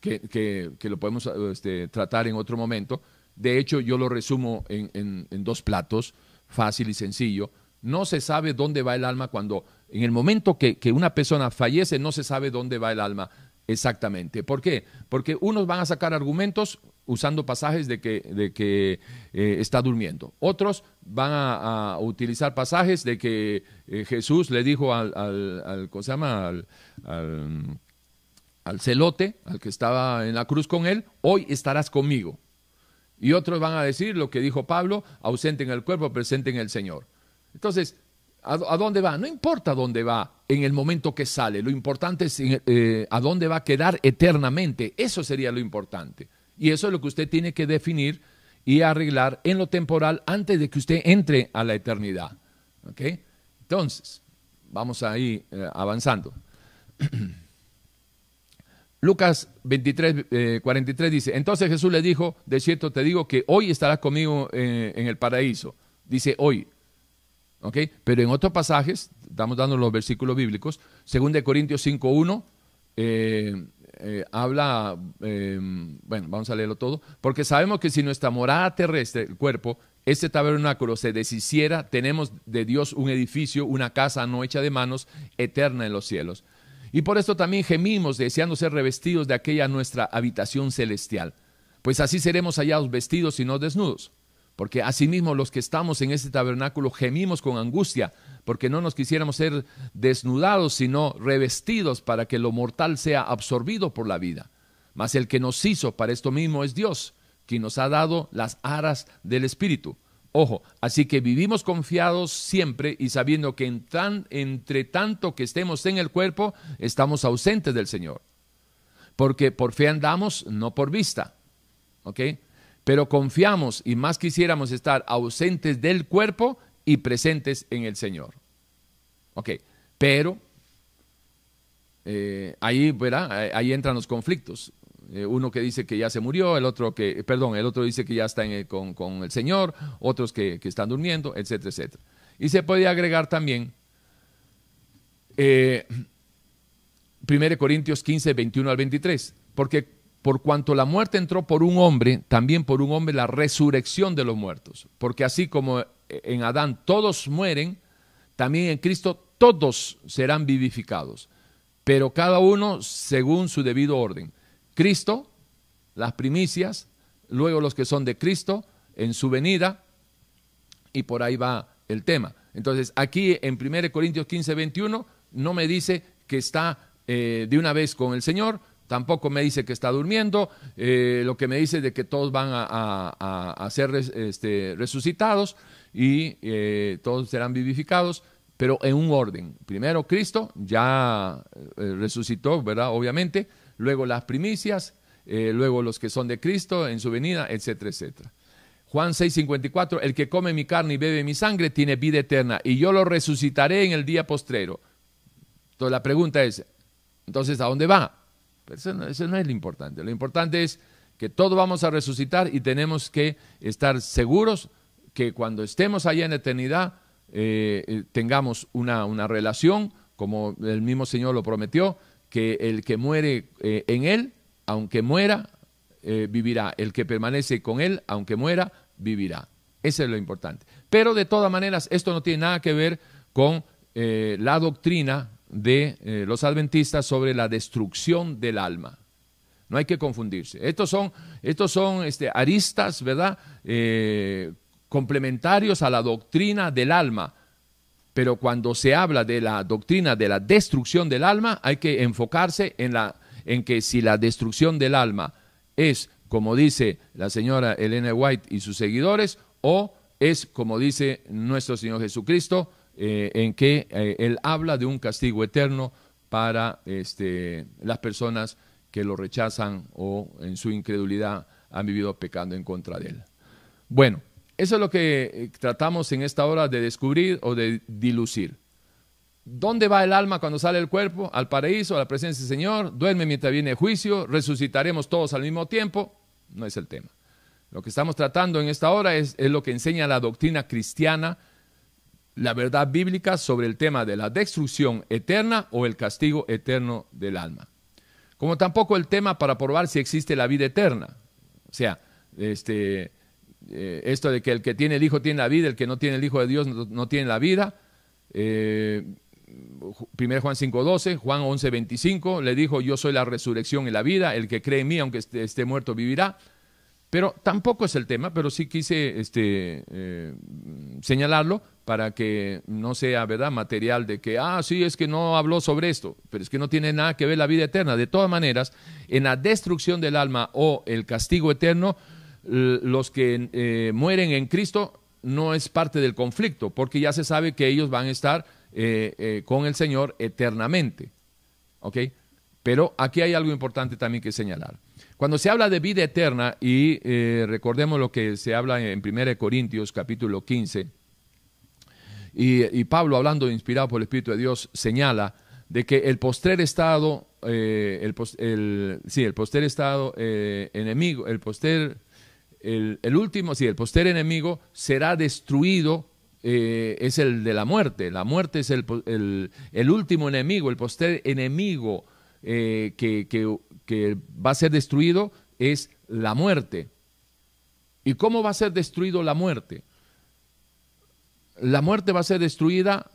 Speaker 1: que, lo podemos este, tratar en otro momento. De hecho, yo lo resumo en dos platos, fácil y sencillo. No se sabe dónde va el alma cuando, en el momento que, una persona fallece, no se sabe dónde va el alma exactamente. ¿Por qué? Porque unos van a sacar argumentos usando pasajes de que, de que eh, está durmiendo. Otros van a, utilizar pasajes de que eh, Jesús le dijo al, al, ¿cómo se llama? Al, al, celote, al que estaba en la cruz con él, hoy estarás conmigo. Y otros van a decir lo que dijo Pablo, ausente en el cuerpo, presente en el Señor. Entonces, ¿a, dónde va? No importa dónde va en el momento que sale, lo importante es eh, a dónde va a quedar eternamente. Eso sería lo importante. Y eso es lo que usted tiene que definir y arreglar en lo temporal antes de que usted entre a la eternidad. ¿Ok? Entonces, vamos ahí eh, avanzando. Lucas 23, 43 eh, dice, entonces Jesús le dijo, de cierto te digo que hoy estarás conmigo en el paraíso. Dice hoy, pero en otros pasajes, estamos dando los versículos bíblicos, 2 Corintios 5.1, eh, habla, em, bueno, vamos a leerlo todo, porque sabemos que si nuestra morada terrestre, el cuerpo, este tabernáculo se deshiciera, tenemos de Dios un edificio, una casa no hecha de manos, eterna en los cielos. Y por esto también gemimos, deseando ser revestidos de aquella nuestra habitación celestial, pues así seremos hallados vestidos y no desnudos. Porque asimismo los que estamos en este tabernáculo gemimos con angustia, porque no nos quisiéramos ser desnudados, sino revestidos para que lo mortal sea absorbido por la vida. Mas el que nos hizo para esto mismo es Dios, quien nos ha dado las aras del Espíritu. Ojo, así que vivimos confiados siempre y sabiendo que entre tanto que estemos en el cuerpo, estamos ausentes del Señor. Porque por fe andamos, no por vista. Pero confiamos y más quisiéramos estar ausentes del cuerpo y presentes en el Señor. Ok, pero eh, ahí, ¿verdad? ahí entran los conflictos. Eh, uno que dice que ya se murió, el otro que, perdón, el otro dice que ya está con, el Señor, otros que, están durmiendo, etcétera, etcétera. Y se puede agregar también eh, 1 Corintios 15, 21 al 23, porque por cuanto la muerte entró por un hombre, también por un hombre la resurrección de los muertos, porque así como en Adán todos mueren, también en Cristo todos serán vivificados, pero cada uno según su debido orden. Cristo, las primicias, luego los que son de Cristo en su venida, y por ahí va el tema. Entonces, aquí en 1 Corintios 15, 21, no me dice que está eh, de una vez con el Señor, tampoco me dice que está durmiendo, eh, lo que me dice de que todos van a, ser este, resucitados y eh, todos serán vivificados, pero en un orden. Primero Cristo ya resucitó, ¿verdad? Obviamente, luego las primicias, eh, luego los que son de Cristo en su venida, etcétera, etcétera. Juan 6:54, el que come mi carne y bebe mi sangre tiene vida eterna y yo lo resucitaré en el día postrero. Entonces la pregunta es, entonces, ¿a dónde va? eso, no, eso no es lo importante. Lo importante es que todos vamos a resucitar y tenemos que estar seguros que cuando estemos allá en eternidad eh, eh, tengamos una, una relación, como el mismo Señor lo prometió, que el que muere eh, en él, aunque muera, vivirá. El que permanece con él, aunque muera, vivirá. Eso es lo importante. Pero de todas maneras, esto no tiene nada que ver con la doctrina de los adventistas sobre la destrucción del alma. No hay que confundirse. Estos son, estos son este, aristas, ¿verdad? Complementarios a la doctrina del alma pero cuando se habla de la doctrina de la destrucción del alma, hay que enfocarse en, la, en que si la destrucción del alma es, como dice la señora Elena White y sus seguidores, o es, como dice nuestro Señor Jesucristo, eh, en que eh, Él habla de un castigo eterno para este, las personas que lo rechazan o en su incredulidad han vivido pecando en contra de Él. Bueno, eso es lo que eh, tratamos en esta hora de descubrir o de dilucir. ¿Dónde va el alma cuando sale el cuerpo? Al paraíso, a la presencia del Señor. Duerme mientras viene el juicio. Resucitaremos todos al mismo tiempo. No es el tema. Lo que estamos tratando en esta hora es, es lo que enseña la doctrina cristiana, la verdad bíblica sobre el tema de la destrucción eterna o el castigo eterno del alma. Como tampoco el tema para probar si existe la vida eterna. O sea, este, eh, esto de que el que tiene el Hijo tiene la vida, el que no tiene el Hijo de Dios no, tiene la vida. Eh, 1 Juan 5.12, Juan 11.25, le dijo, yo soy la resurrección y la vida, el que cree en mí, aunque esté, muerto, vivirá. Pero tampoco es el tema, pero sí quise este, eh, señalarlo para que no sea verdad material de que, ah, sí, es que no habló sobre esto, pero es que no tiene nada que ver la vida eterna. De todas maneras, en la destrucción del alma o el castigo eterno, los que eh, mueren en Cristo no es parte del conflicto, porque ya se sabe que ellos van a estar eh, eh, con el Señor eternamente. ¿Ok? Pero aquí hay algo importante también que señalar. Cuando se habla de vida eterna, y recordemos lo que se habla en 1 Corintios capítulo 15, y, Pablo, hablando inspirado por el Espíritu de Dios, señala de que el postrer estado, el, sí, el postrer estado enemigo, el postrer el, último, sí, el poster enemigo será destruido, eh, es el de la muerte. La muerte es el, último enemigo, el poster enemigo eh, que, que va a ser destruido es la muerte. ¿Y cómo va a ser destruido la muerte? La muerte va a ser destruida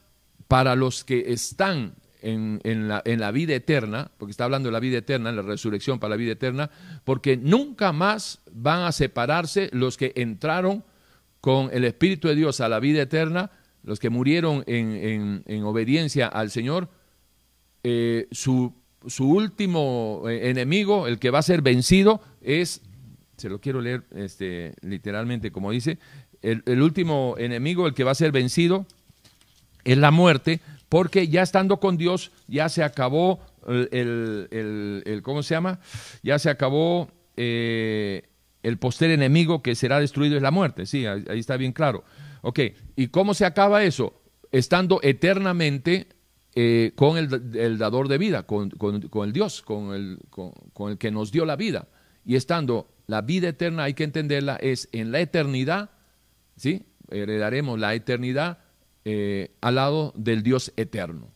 Speaker 1: para los que están en, la, en, la, vida eterna, porque está hablando de la vida eterna, la resurrección para la vida eterna, porque nunca más van a separarse los que entraron con el Espíritu de Dios a la vida eterna, los que murieron en, en obediencia al Señor, eh, su, su, último eh, enemigo, el que va a ser vencido, es, se lo quiero leer este, literalmente como dice, el, el último enemigo, el que va a ser vencido, es la muerte, porque ya estando con Dios ya se acabó el, el, ¿cómo se llama? Ya se acabó eh, el poster enemigo que será destruido es la muerte, sí, ahí, está bien claro. Ok, ¿y cómo se acaba eso? Estando eternamente eh, con el, dador de vida, con, el Dios, con el, con el que nos dio la vida. Y estando la vida eterna, hay que entenderla, es en la eternidad, ¿sí? Heredaremos la eternidad eh, al lado del Dios eterno.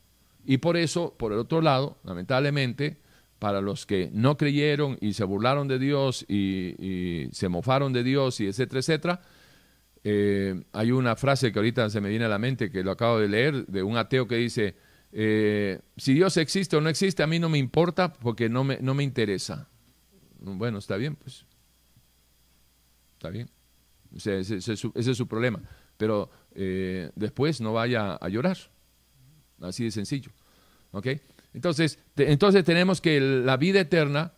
Speaker 1: Y por eso, por el otro lado, lamentablemente, para los que no creyeron y se burlaron de Dios y, se mofaron de Dios y etcétera, etcétera, eh, hay una frase que ahorita se me viene a la mente que lo acabo de leer de un ateo que dice, eh, si Dios existe o no existe, a mí no me importa porque no me, no me interesa. Bueno, está bien, pues. Está bien. ese, ese es su problema. Pero eh, después no vaya a llorar. Así de sencillo. Entonces, entonces tenemos que la vida eterna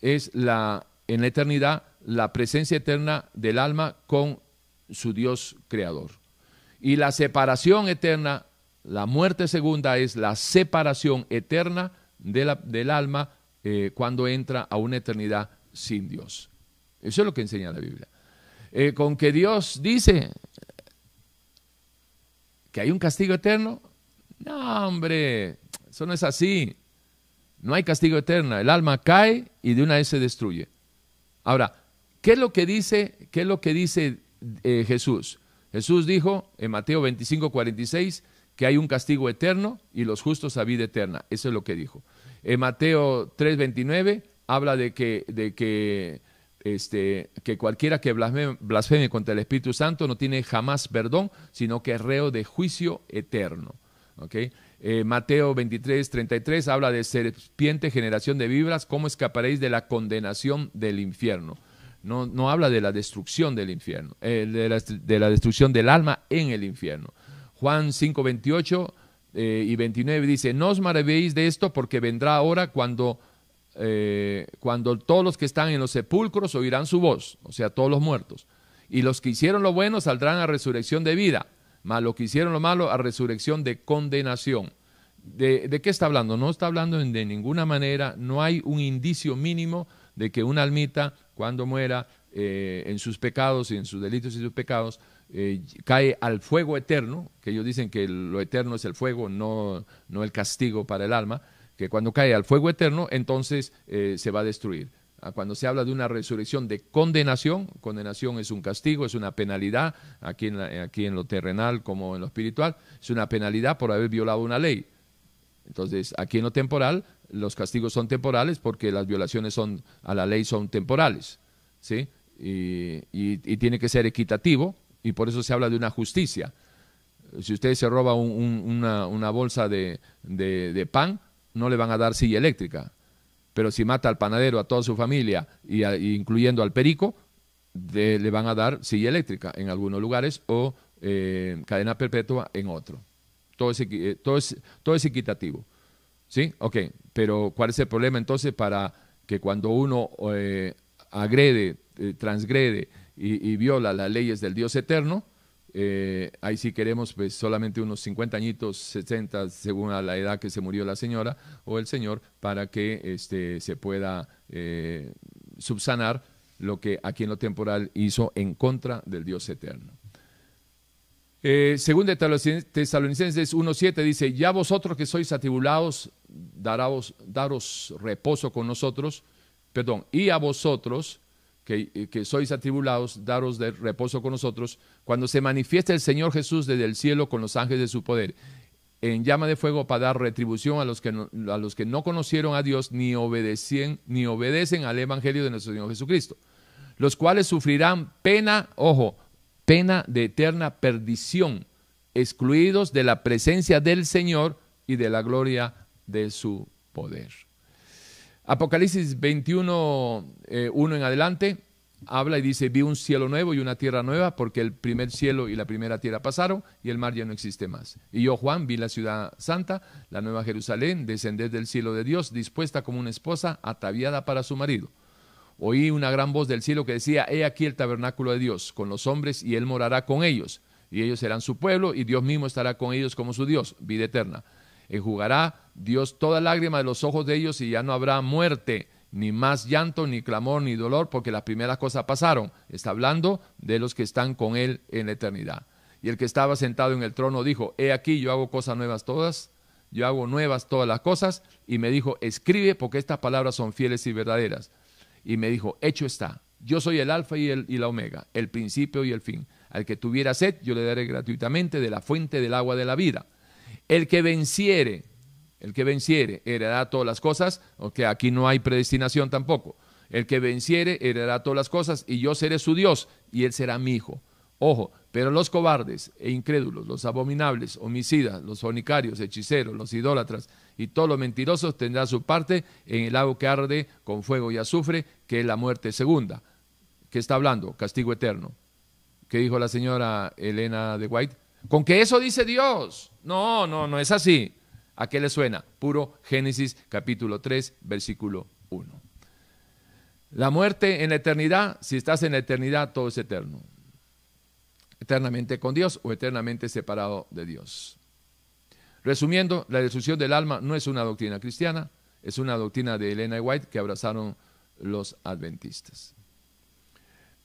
Speaker 1: es la, en la eternidad, la presencia eterna del alma con su Dios creador. Y la separación eterna, la muerte segunda es la separación eterna del alma eh, cuando entra a una eternidad sin Dios. Eso es lo que enseña la Biblia. Eh, con que Dios dice, ¿Que hay un castigo eterno? No, hombre, eso no es así. No hay castigo eterno. El alma cae y de una vez se destruye. Ahora, ¿qué es lo que dice, qué es lo que dice eh, Jesús? Jesús dijo en Mateo 25, 46 que hay un castigo eterno y los justos a vida eterna. Eso es lo que dijo. En Mateo 3, 29 habla de que, de que este, que cualquiera que blasfeme, contra el Espíritu Santo no tiene jamás perdón, sino que es reo de juicio eterno. Eh, Mateo 23, 33 habla de serpiente, generación de vibras, ¿cómo escaparéis de la condenación del infierno? No, no habla de la destrucción del infierno, eh, de, la, destrucción del alma en el infierno. Juan 5, 28 eh, y 29 dice, no os maravéis de esto porque vendrá ahora cuando eh, cuando todos los que están en los sepulcros oirán su voz, o sea, todos los muertos. Y los que hicieron lo bueno saldrán a resurrección de vida, mas los que hicieron lo malo a resurrección de condenación. ¿De, qué está hablando? No está hablando de ninguna manera, no hay un indicio mínimo de que una almita, cuando muera eh, en sus pecados y en sus delitos y sus pecados, eh, cae al fuego eterno, que ellos dicen que lo eterno es el fuego, no, no el castigo para el alma, que cuando cae al fuego eterno, entonces eh, se va a destruir. Ah, cuando se habla de una resurrección de condenación, condenación es un castigo, es una penalidad, aquí en, aquí en lo terrenal como en lo espiritual, es una penalidad por haber violado una ley. Entonces, aquí en lo temporal, los castigos son temporales porque las violaciones son, a la ley son temporales, ¿sí? Y, tiene que ser equitativo, y por eso se habla de una justicia. Si usted se roba una, bolsa de, de pan, no le van a dar silla eléctrica. Pero si mata al panadero, a toda su familia, y incluyendo al perico, le van a dar silla eléctrica en algunos lugares o eh, cadena perpetua en otro. Todo es, eh, todo es, todo es equitativo. ¿Sí? Ok, pero ¿cuál es el problema entonces para que cuando uno eh, agrede, transgrede y, viola las leyes del Dios eterno, eh, ahí sí queremos pues solamente unos 50 añitos, 60 según a la edad que se murió la señora o el señor para que este, se pueda eh, subsanar lo que aquí en lo temporal hizo en contra del Dios eterno. Eh, según de Tesalonicenses 1.7 dice, ya vosotros que sois atribulados, daros, daros reposo con nosotros, perdón, y a vosotros que, que, sois atribulados, daros de reposo con nosotros, cuando se manifieste el Señor Jesús desde el cielo con los ángeles de su poder. en llama de fuego para dar retribución a los que no, a los que no conocieron a Dios ni obedecen, ni obedecen al Evangelio de nuestro Señor Jesucristo, los cuales sufrirán pena, ojo, pena de eterna perdición, excluidos de la presencia del Señor y de la gloria de su poder. Apocalipsis 21, 1 eh, en adelante, habla y dice, vi un cielo nuevo y una tierra nueva, porque el primer cielo y la primera tierra pasaron y el mar ya no existe más. Y yo, Juan, vi la ciudad santa, la nueva Jerusalén, descender del cielo de Dios, dispuesta como una esposa ataviada para su marido. Oí una gran voz del cielo que decía, he aquí el tabernáculo de Dios con los hombres y él morará con ellos, y ellos serán su pueblo y Dios mismo estará con ellos como su Dios, vida eterna. Enjugará Dios toda lágrima de los ojos de ellos y ya no habrá muerte ni más llanto, ni clamor, ni dolor, porque las primeras cosas pasaron. Está hablando de los que están con Él en la eternidad. Y el que estaba sentado en el trono dijo, he aquí yo hago cosas nuevas todas, yo hago nuevas todas las cosas, y me dijo, escribe porque estas palabras son fieles y verdaderas. Y me dijo, hecho está, yo soy el alfa y, el, y la omega, el principio y el fin. Al que tuviera sed, yo le daré gratuitamente de la fuente del agua de la vida. El que venciere, el que venciere heredará todas las cosas, aunque aquí no hay predestinación tampoco. El que venciere heredará todas las cosas y yo seré su Dios y él será mi hijo. Ojo, pero los cobardes e incrédulos, los abominables, homicidas, los fornicarios, hechiceros, los idólatras y todos los mentirosos tendrán su parte en el lago que arde con fuego y azufre, que es la muerte segunda. ¿Qué está hablando? Castigo eterno. ¿Qué dijo la señora Elena de White? Con que eso dice Dios. No, no, no es así. ¿A qué le suena? Puro Génesis capítulo 3, versículo 1. La muerte en la eternidad, si estás en la eternidad, todo es eterno. Eternamente con Dios o eternamente separado de Dios. Resumiendo, la destrucción del alma no es una doctrina cristiana, es una doctrina de Elena White que abrazaron los adventistas.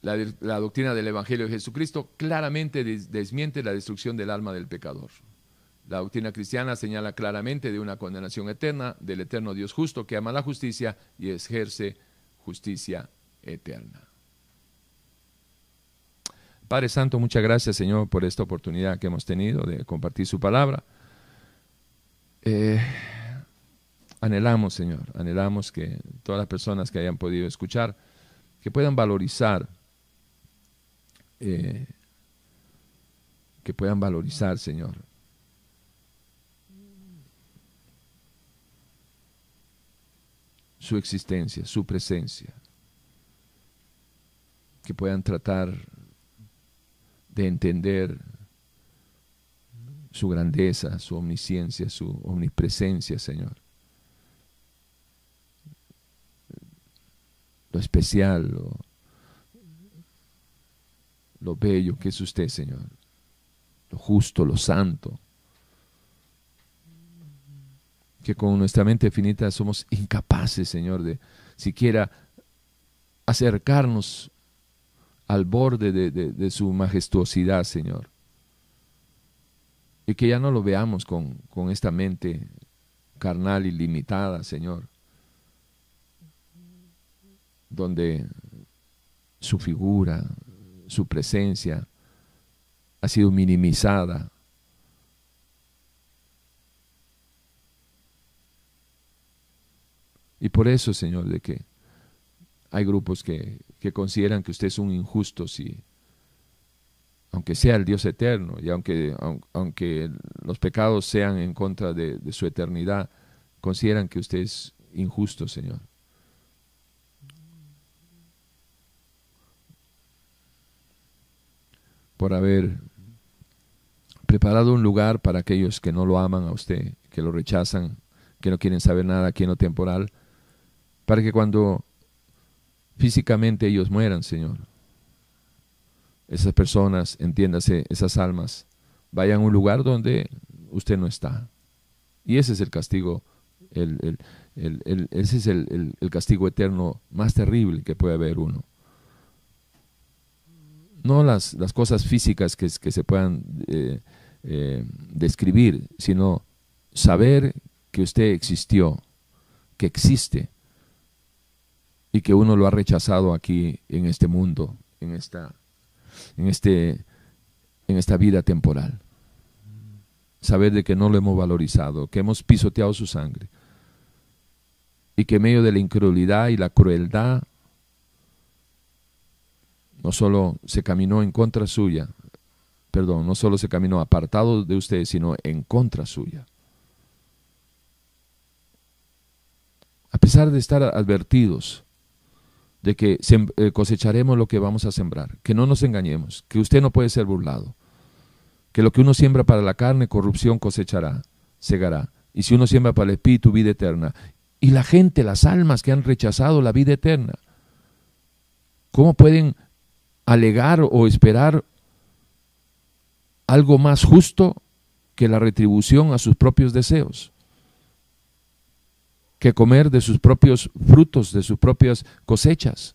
Speaker 1: La, doctrina del Evangelio de Jesucristo claramente desmiente la destrucción del alma del pecador. La doctrina cristiana señala claramente de una condenación eterna del eterno Dios justo que ama la justicia y ejerce justicia eterna. Padre Santo, muchas gracias Señor por esta oportunidad que hemos tenido de compartir su palabra. Eh, anhelamos Señor, anhelamos que todas las personas que hayan podido escuchar, que puedan valorizar, eh, que puedan valorizar Señor su existencia, su presencia, que puedan tratar de entender su grandeza, su omnisciencia, su omnipresencia, Señor. Lo especial, lo, lo bello que es usted, Señor. Lo justo, lo santo que con nuestra mente finita somos incapaces, Señor, de siquiera acercarnos al borde de, su majestuosidad, Señor. Y que ya no lo veamos con, con esta mente carnal y limitada, Señor, donde su figura, su presencia ha sido minimizada Y por eso, Señor, de que hay grupos que, consideran que usted es un injusto si, aunque sea el Dios eterno y aunque, aunque los pecados sean en contra de, de su eternidad, consideran que usted es injusto, Señor. Por haber preparado un lugar para aquellos que no lo aman a usted, que lo rechazan, que no quieren saber nada aquí en lo temporal, para que cuando físicamente ellos mueran, Señor, esas personas, entiéndase, esas almas, vayan a un lugar donde usted no está. Y ese es el castigo, ese es el, castigo eterno más terrible que puede haber uno. No las, las cosas físicas que, se puedan eh, eh, describir, sino saber que usted existió, que existe, y que uno lo ha rechazado aquí en este mundo, en esta, en este, en esta vida temporal. saber de que no lo hemos valorizado, que hemos pisoteado su sangre y que en medio de la incredulidad y la crueldad no solo se caminó en contra suya, perdón, no solo se caminó apartado de ustedes, sino en contra suya. A pesar de estar advertidos de que eh, cosecharemos lo que vamos a sembrar, que no nos engañemos, que usted no puede ser burlado, que lo que uno siembra para la carne, corrupción cosechará, segará, y si uno siembra para el espíritu, vida eterna. Y la gente, las almas que han rechazado la vida eterna, ¿cómo pueden alegar o esperar algo más justo que la retribución a sus propios deseos, que comer de sus propios frutos, de sus propias cosechas.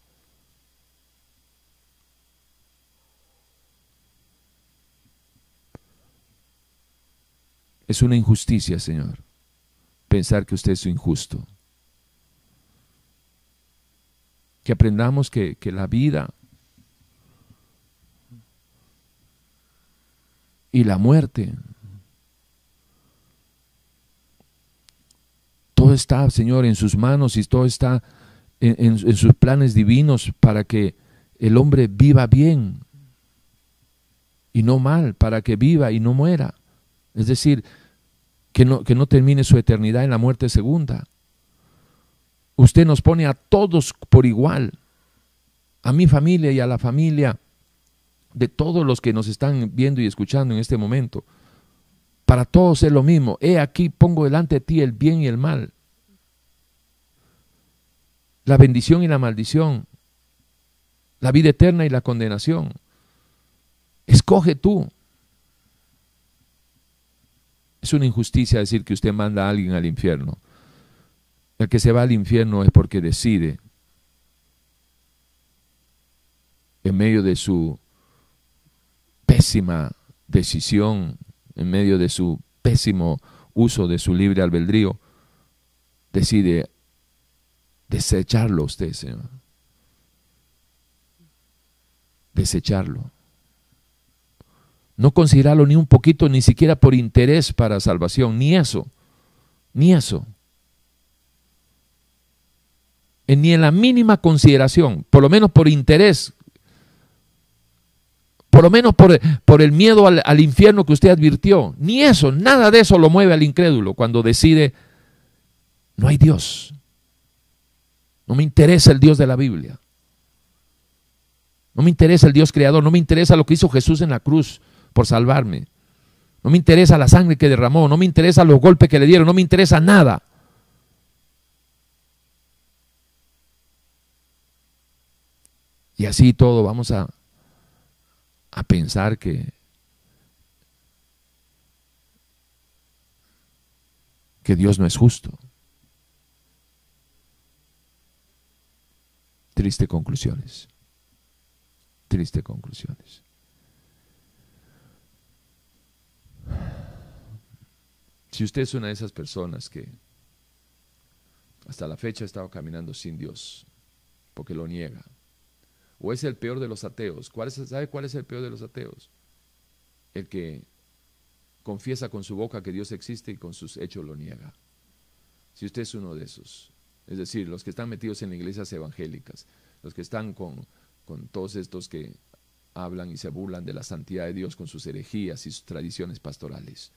Speaker 1: Es una injusticia, Señor, pensar que usted es injusto. Que aprendamos que, que la vida y la muerte. Todo está, Señor, en sus manos y todo está en, sus planes divinos para que el hombre viva bien y no mal, para que viva y no muera. Es decir, que no, que no termine su eternidad en la muerte segunda. Usted nos pone a todos por igual, a mi familia y a la familia de todos los que nos están viendo y escuchando en este momento. Para todos es lo mismo. He aquí pongo delante de ti el bien y el mal. La bendición y la maldición. La vida eterna y la condenación. Escoge tú. Es una injusticia decir que usted manda a alguien al infierno. El que se va al infierno es porque decide en medio de su pésima decisión, en medio de su pésimo uso de su libre albedrío, decide desecharlo usted, Señor. Desecharlo. No considerarlo ni un poquito, ni siquiera por interés para salvación, ni eso, ni eso. Ni en la mínima consideración, por lo menos por interés por lo menos por, el miedo al, al, infierno que usted advirtió. Ni eso, nada de eso lo mueve al incrédulo cuando decide, no hay Dios. No me interesa el Dios de la Biblia. No me interesa el Dios creador. No me interesa lo que hizo Jesús en la cruz por salvarme. No me interesa la sangre que derramó. No me interesa los golpes que le dieron. No me interesa nada. Y así todo vamos a a pensar que, que Dios no es justo. Triste conclusiones. Triste conclusiones. Si usted es una de esas personas que hasta la fecha ha estado caminando sin Dios, porque lo niega, o es el peor de los ateos. ¿Cuál ¿Sabe cuál es el peor de los ateos? El que confiesa con su boca que Dios existe y con sus hechos lo niega. Si usted es uno de esos, es decir, los que están metidos en iglesias evangélicas, los que están con, con todos estos que hablan y se burlan de la santidad de Dios con sus herejías y sus tradiciones pastorales.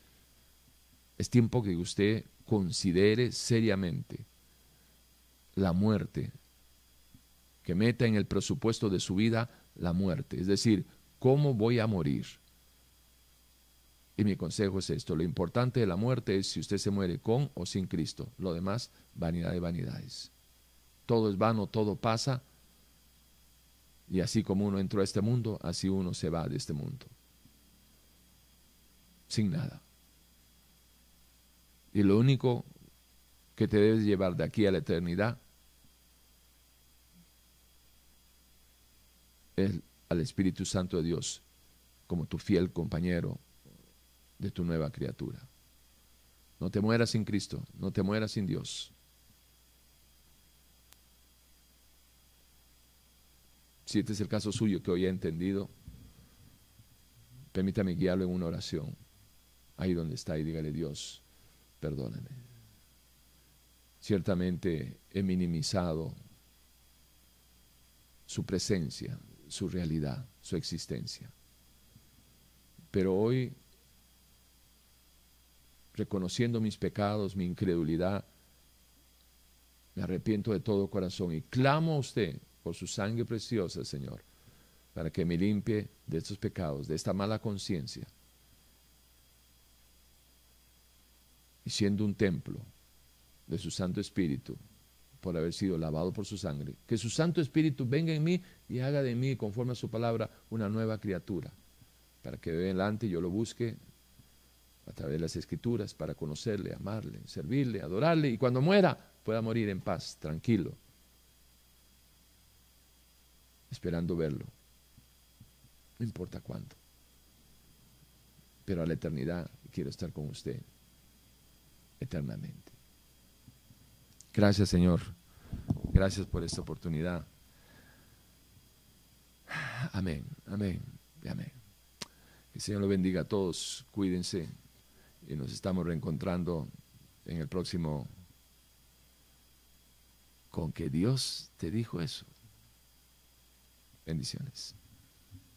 Speaker 1: Es tiempo que usted considere seriamente la muerte que meta en el presupuesto de su vida la muerte, es decir, ¿cómo voy a morir? Y mi consejo es esto, lo importante de la muerte es si usted se muere con o sin Cristo, lo demás, vanidad de vanidades. Todo es vano, todo pasa, y así como uno entró a este mundo, así uno se va de este mundo, sin nada. Y lo único que te debes llevar de aquí a la eternidad al Espíritu Santo de Dios como tu fiel compañero de tu nueva criatura. No te mueras sin Cristo, no te mueras sin Dios. Si este es el caso suyo que hoy he entendido, permítame guiarlo en una oración. ahí donde está y dígale Dios, perdóname. Ciertamente he minimizado su presencia, su realidad, su existencia. Pero hoy, reconociendo mis pecados, mi incredulidad, me arrepiento de todo corazón y clamo a usted por su sangre preciosa, Señor, para que me limpie de estos pecados, de esta mala conciencia. Y siendo un templo de su Santo Espíritu, por haber sido lavado por su sangre, que su Santo Espíritu venga en mí y haga de mí, conforme a su palabra, una nueva criatura, para que de adelante yo lo busque a través de las Escrituras para conocerle, amarle, servirle, adorarle, y cuando muera pueda morir en paz, tranquilo, esperando verlo. No importa cuándo. Pero a la eternidad quiero estar con usted eternamente. Gracias Señor. Gracias por esta oportunidad. Amén, amén amén. Que el Señor lo bendiga a todos. Cuídense y nos estamos reencontrando en el próximo con que Dios te dijo eso. Bendiciones.